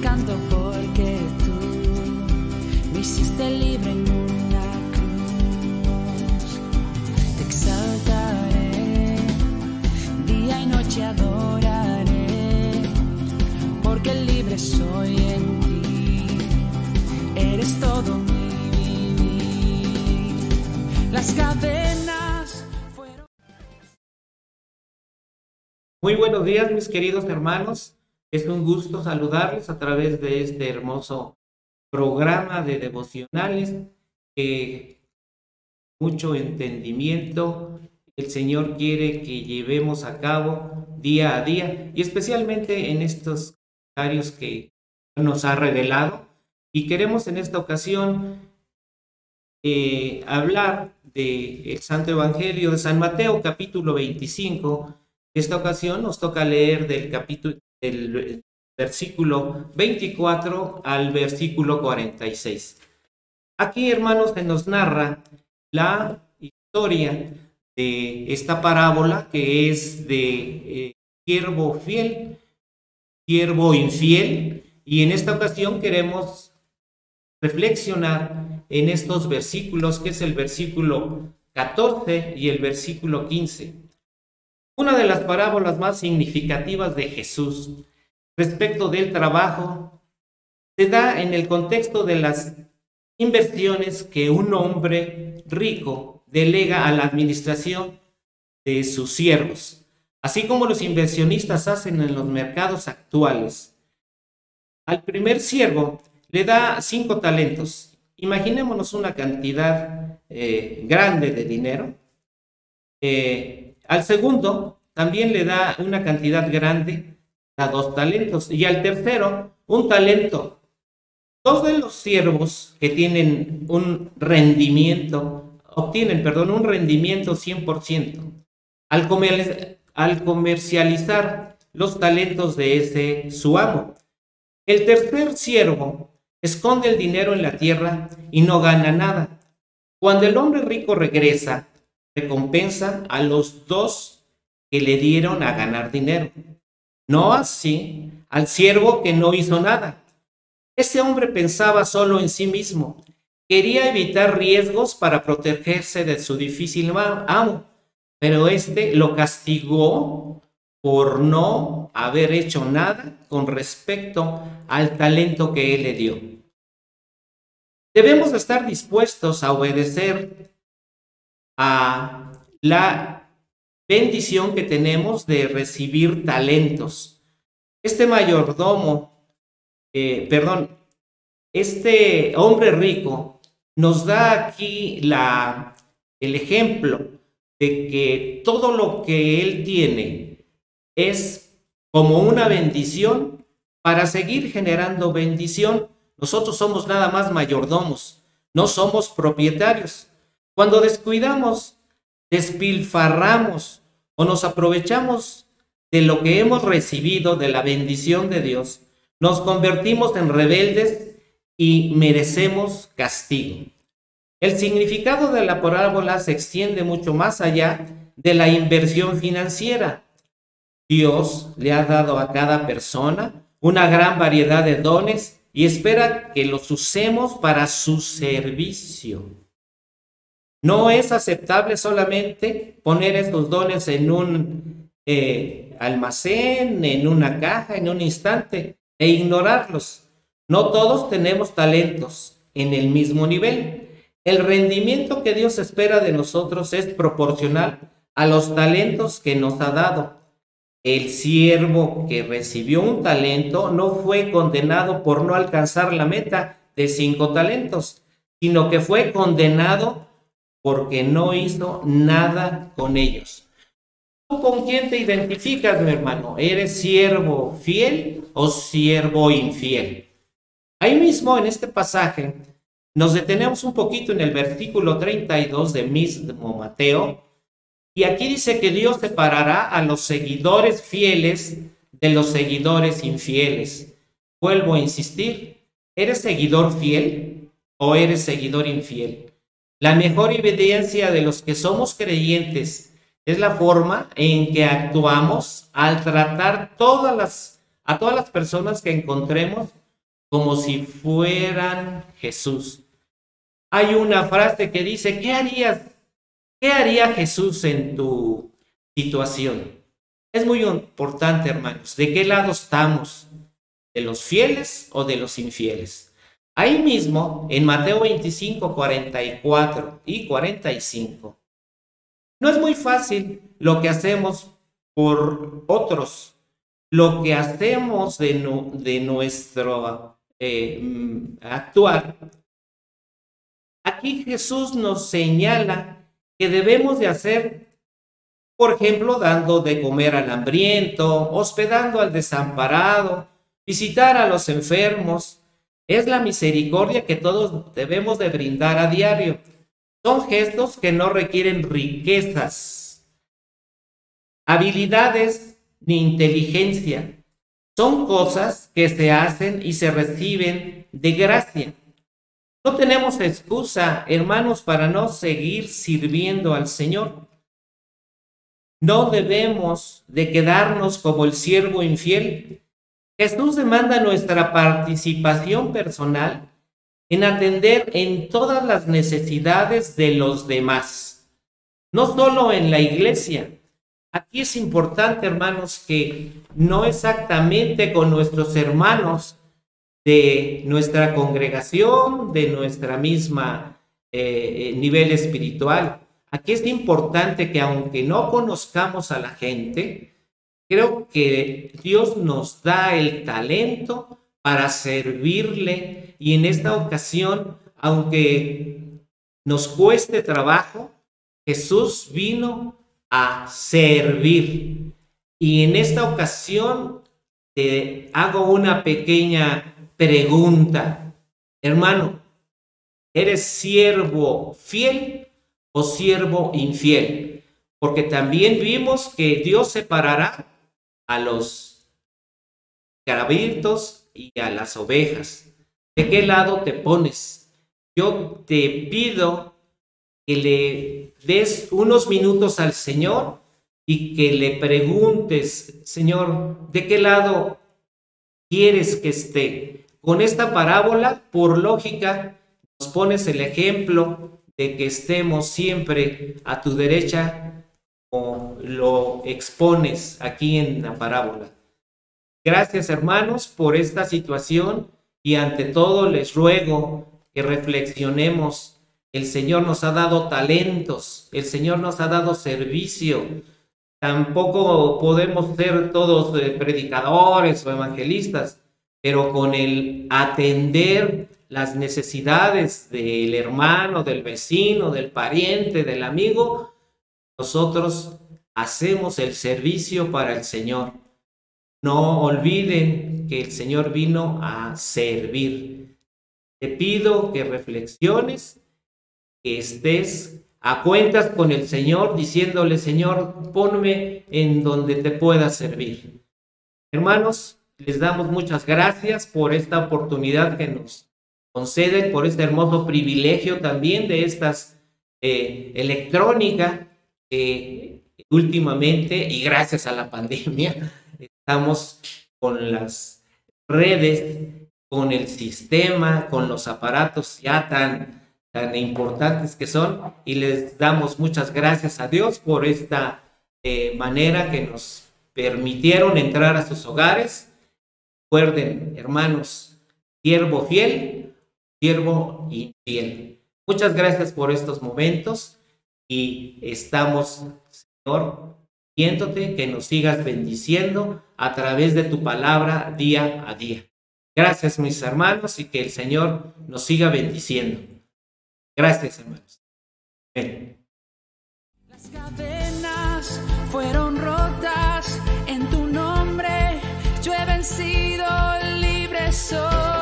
canto porque tú me hiciste libre en una cruz. Te exaltaré, día y noche adoraré, porque libre soy en ti. Eres todo mi vivir. Las cadenas fueron. Muy buenos días, mis queridos hermanos. Es un gusto saludarles a través de este hermoso programa de devocionales que mucho entendimiento el Señor quiere que llevemos a cabo día a día y especialmente en estos comentarios que nos ha revelado. Y queremos en esta ocasión eh, hablar del Santo Evangelio de San Mateo capítulo 25 esta ocasión nos toca leer del capítulo del versículo 24 al versículo 46. Aquí, hermanos, se nos narra la historia de esta parábola que es de eh, siervo fiel, siervo infiel, y en esta ocasión queremos reflexionar en estos versículos, que es el versículo 14 y el versículo 15. Una de las parábolas más significativas de Jesús respecto del trabajo se da en el contexto de las inversiones que un hombre rico delega a la administración de sus siervos, así como los inversionistas hacen en los mercados actuales. Al primer siervo le da cinco talentos. Imaginémonos una cantidad eh, grande de dinero. Eh, al segundo también le da una cantidad grande, a dos talentos. Y al tercero, un talento. Dos de los siervos que tienen un rendimiento, obtienen, perdón, un rendimiento 100%. Al, al comercializar los talentos de ese su amo. El tercer siervo esconde el dinero en la tierra y no gana nada. Cuando el hombre rico regresa, recompensa a los dos que le dieron a ganar dinero. No así al siervo que no hizo nada. Ese hombre pensaba solo en sí mismo. Quería evitar riesgos para protegerse de su difícil amo, pero este lo castigó por no haber hecho nada con respecto al talento que él le dio. Debemos estar dispuestos a obedecer a la bendición que tenemos de recibir talentos. Este mayordomo, eh, perdón, este hombre rico nos da aquí la, el ejemplo de que todo lo que él tiene es como una bendición para seguir generando bendición. Nosotros somos nada más mayordomos, no somos propietarios. Cuando descuidamos, despilfarramos o nos aprovechamos de lo que hemos recibido de la bendición de Dios, nos convertimos en rebeldes y merecemos castigo. El significado de la parábola se extiende mucho más allá de la inversión financiera. Dios le ha dado a cada persona una gran variedad de dones y espera que los usemos para su servicio. No es aceptable solamente poner estos dones en un eh, almacén, en una caja, en un instante e ignorarlos. No todos tenemos talentos en el mismo nivel. El rendimiento que Dios espera de nosotros es proporcional a los talentos que nos ha dado. El siervo que recibió un talento no fue condenado por no alcanzar la meta de cinco talentos, sino que fue condenado porque no hizo nada con ellos. ¿Tú con quién te identificas, mi hermano? ¿Eres siervo fiel o siervo infiel? Ahí mismo en este pasaje nos detenemos un poquito en el versículo 32 de mismo Mateo y aquí dice que Dios separará a los seguidores fieles de los seguidores infieles. Vuelvo a insistir, ¿eres seguidor fiel o eres seguidor infiel? La mejor evidencia de los que somos creyentes es la forma en que actuamos al tratar todas las, a todas las personas que encontremos como si fueran Jesús. Hay una frase que dice, ¿qué harías? ¿Qué haría Jesús en tu situación? Es muy importante, hermanos, ¿de qué lado estamos? ¿De los fieles o de los infieles? Ahí mismo, en Mateo 25, 44 y 45, no es muy fácil lo que hacemos por otros, lo que hacemos de, de nuestro eh, mm, actuar. Aquí Jesús nos señala que debemos de hacer, por ejemplo, dando de comer al hambriento, hospedando al desamparado, visitar a los enfermos. Es la misericordia que todos debemos de brindar a diario. Son gestos que no requieren riquezas, habilidades ni inteligencia. Son cosas que se hacen y se reciben de gracia. No tenemos excusa, hermanos, para no seguir sirviendo al Señor. No debemos de quedarnos como el siervo infiel. Jesús demanda nuestra participación personal en atender en todas las necesidades de los demás, no solo en la iglesia. Aquí es importante, hermanos, que no exactamente con nuestros hermanos de nuestra congregación, de nuestra misma eh, nivel espiritual. Aquí es importante que aunque no conozcamos a la gente, creo que Dios nos da el talento para servirle y en esta ocasión, aunque nos cueste trabajo, Jesús vino a servir. Y en esta ocasión te hago una pequeña pregunta. Hermano, ¿eres siervo fiel o siervo infiel? Porque también vimos que Dios separará a los carabitos y a las ovejas. ¿De qué lado te pones? Yo te pido que le des unos minutos al Señor y que le preguntes, Señor, ¿de qué lado quieres que esté? Con esta parábola, por lógica, nos pones el ejemplo de que estemos siempre a tu derecha lo expones aquí en la parábola. Gracias hermanos por esta situación y ante todo les ruego que reflexionemos. El Señor nos ha dado talentos, el Señor nos ha dado servicio. Tampoco podemos ser todos eh, predicadores o evangelistas, pero con el atender las necesidades del hermano, del vecino, del pariente, del amigo, nosotros hacemos el servicio para el Señor. No olviden que el Señor vino a servir. Te pido que reflexiones, que estés a cuentas con el Señor, diciéndole, Señor, ponme en donde te pueda servir. Hermanos, les damos muchas gracias por esta oportunidad que nos conceden, por este hermoso privilegio también de estas eh, electrónica que últimamente, y gracias a la pandemia, estamos con las redes, con el sistema, con los aparatos ya tan, tan importantes que son y les damos muchas gracias a Dios por esta eh, manera que nos permitieron entrar a sus hogares. Recuerden, hermanos, siervo fiel, siervo infiel. Muchas gracias por estos momentos y estamos, Señor, que nos sigas bendiciendo a través de tu palabra día a día. Gracias, mis hermanos, y que el Señor nos siga bendiciendo. Gracias, hermanos. Las cadenas fueron rotas en tu nombre. Yo he vencido libre soy.